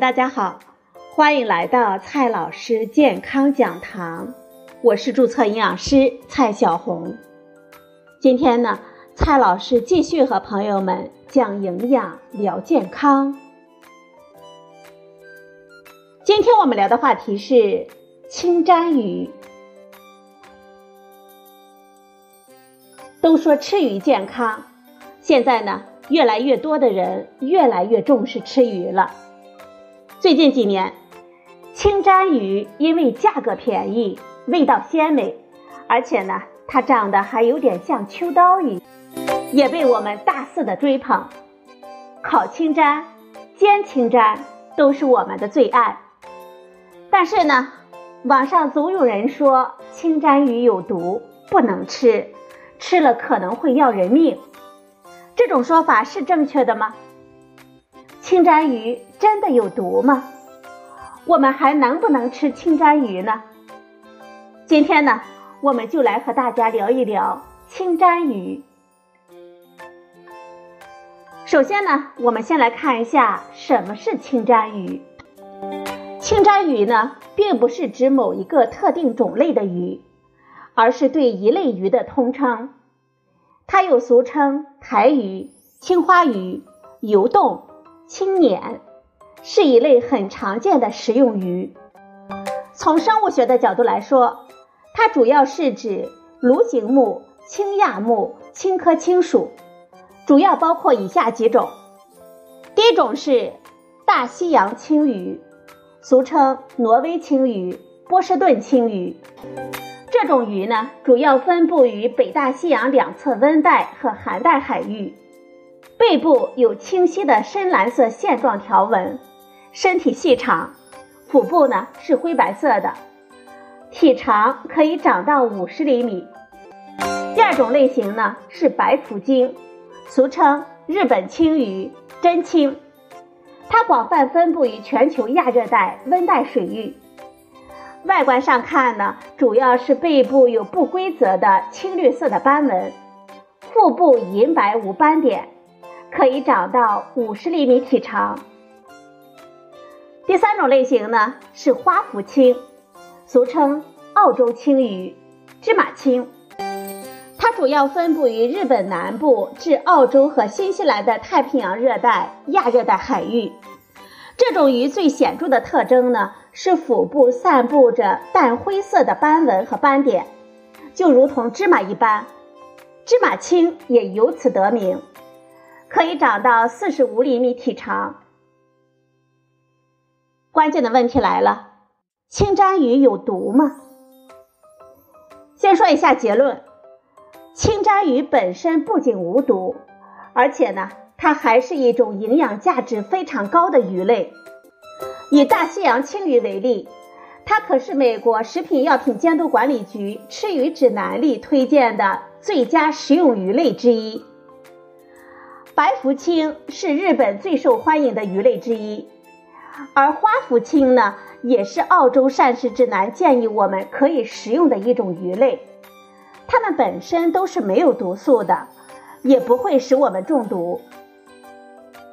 大家好，欢迎来到蔡老师健康讲堂，我是注册营养师蔡小红。今天呢，蔡老师继续和朋友们讲营养聊健康。今天我们聊的话题是清蒸鱼。都说吃鱼健康，现在呢，越来越多的人越来越重视吃鱼了。最近几年，清蒸鱼因为价格便宜、味道鲜美，而且呢，它长得还有点像秋刀鱼，也被我们大肆的追捧。烤清蒸、煎清蒸都是我们的最爱。但是呢，网上总有人说清蒸鱼有毒，不能吃，吃了可能会要人命。这种说法是正确的吗？清蒸鱼真的有毒吗？我们还能不能吃清蒸鱼呢？今天呢，我们就来和大家聊一聊清蒸鱼。首先呢，我们先来看一下什么是清蒸鱼。清蒸鱼呢，并不是指某一个特定种类的鱼，而是对一类鱼的通称。它又俗称台鱼、青花鱼、油冻。青鲶是一类很常见的食用鱼。从生物学的角度来说，它主要是指鲈形目青亚目青科青属，主要包括以下几种。第一种是大西洋青鱼，俗称挪威青鱼、波士顿青鱼。这种鱼呢，主要分布于北大西洋两侧温带和寒带海域。背部有清晰的深蓝色线状条纹，身体细长，腹部呢是灰白色的，体长可以长到五十厘米。第二种类型呢是白腹鲸，俗称日本青鱼、真青，它广泛分布于全球亚热带、温带水域。外观上看呢，主要是背部有不规则的青绿色的斑纹，腹部银白无斑点。可以长到五十厘米体长。第三种类型呢是花腹青，俗称澳洲青鱼、芝麻青，它主要分布于日本南部至澳洲和新西兰的太平洋热带、亚热带海域。这种鱼最显著的特征呢是腹部散布着淡灰色的斑纹和斑点，就如同芝麻一般，芝麻青也由此得名。可以长到四十五厘米体长。关键的问题来了，清蒸鱼有毒吗？先说一下结论，清蒸鱼本身不仅无毒，而且呢，它还是一种营养价值非常高的鱼类。以大西洋青鱼为例，它可是美国食品药品监督管理局吃鱼指南里推荐的最佳食用鱼类之一。白福清是日本最受欢迎的鱼类之一，而花福清呢，也是澳洲膳食指南建议我们可以食用的一种鱼类。它们本身都是没有毒素的，也不会使我们中毒。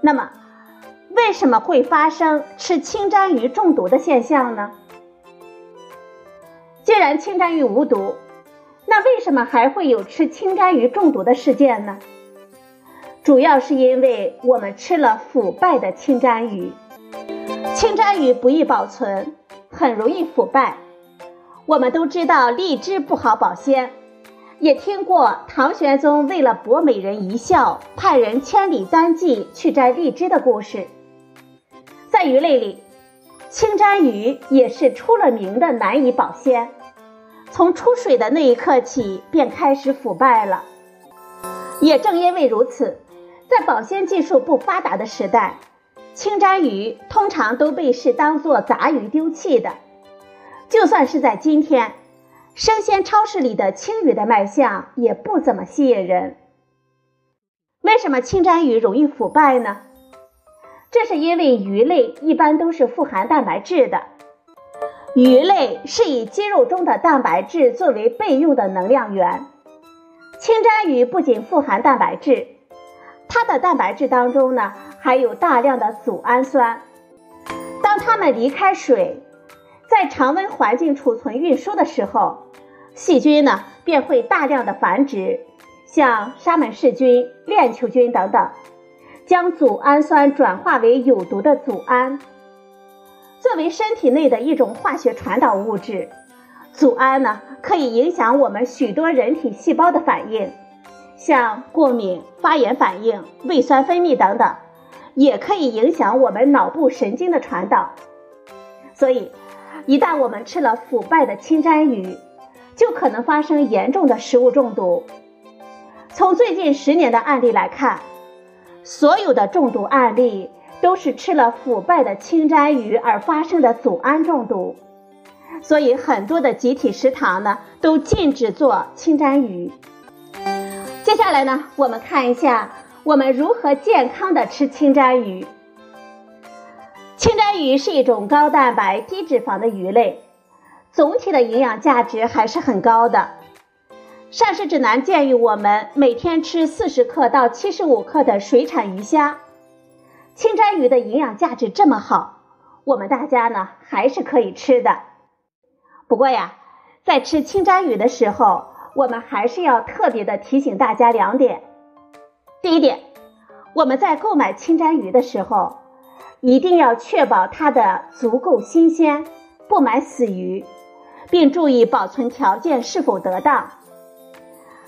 那么，为什么会发生吃清蒸鱼中毒的现象呢？既然清蒸鱼无毒，那为什么还会有吃清蒸鱼中毒的事件呢？主要是因为我们吃了腐败的清蒸鱼，清蒸鱼不易保存，很容易腐败。我们都知道荔枝不好保鲜，也听过唐玄宗为了博美人一笑，派人千里单骑去摘荔枝的故事。在鱼类里，清蒸鱼也是出了名的难以保鲜，从出水的那一刻起便开始腐败了。也正因为如此。在保鲜技术不发达的时代，清蒸鱼通常都被视当做杂鱼丢弃的。就算是在今天，生鲜超市里的青鱼的卖相也不怎么吸引人。为什么清蒸鱼容易腐败呢？这是因为鱼类一般都是富含蛋白质的，鱼类是以肌肉中的蛋白质作为备用的能量源。清蒸鱼不仅富含蛋白质。它的蛋白质当中呢，含有大量的组氨酸。当它们离开水，在常温环境储存运输的时候，细菌呢便会大量的繁殖，像沙门氏菌、链球菌等等，将组氨酸转化为有毒的组胺。作为身体内的一种化学传导物质，组胺呢可以影响我们许多人体细胞的反应，像过敏、发炎反应、胃酸分泌等等，也可以影响我们脑部神经的传导。所以，一旦我们吃了腐败的清蒸鱼，就可能发生严重的食物中毒。从最近十年的案例来看，所有的中毒案例。都是吃了腐败的清蒸鱼而发生的组胺中毒，所以很多的集体食堂呢都禁止做清蒸鱼。接下来呢，我们看一下我们如何健康的吃清蒸鱼。清蒸鱼是一种高蛋白低脂肪的鱼类，总体的营养价值还是很高的。膳食指南建议我们每天吃四十克到七十五克的水产鱼虾。清蒸鱼的营养价值这么好，我们大家呢还是可以吃的。不过呀，在吃清蒸鱼的时候，我们还是要特别的提醒大家两点。第一点，我们在购买清蒸鱼的时候，一定要确保它的足够新鲜，不买死鱼，并注意保存条件是否得当。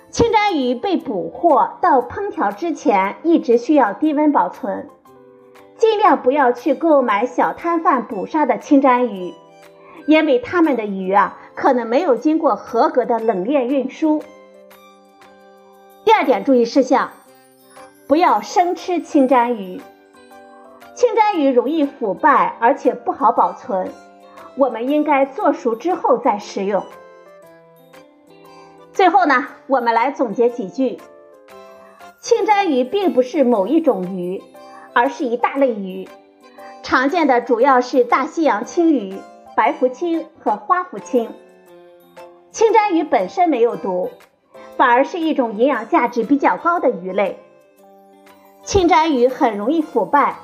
清蒸鱼被捕获到烹调之前，一直需要低温保存。尽量不要去购买小摊贩捕杀的清蒸鱼，因为他们的鱼啊可能没有经过合格的冷链运输。第二点注意事项，不要生吃清蒸鱼，清蒸鱼容易腐败，而且不好保存，我们应该做熟之后再食用。最后呢，我们来总结几句：清蒸鱼并不是某一种鱼。而是一大类鱼，常见的主要是大西洋青鱼、白福青和花福青。清蒸鱼本身没有毒，反而是一种营养价值比较高的鱼类。清蒸鱼很容易腐败，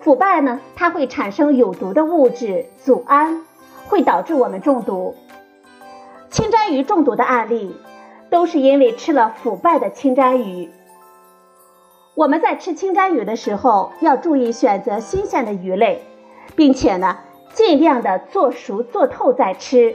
腐败呢，它会产生有毒的物质组胺，会导致我们中毒。清蒸鱼中毒的案例，都是因为吃了腐败的清蒸鱼。我们在吃清蒸鱼的时候，要注意选择新鲜的鱼类，并且呢，尽量的做熟做透再吃。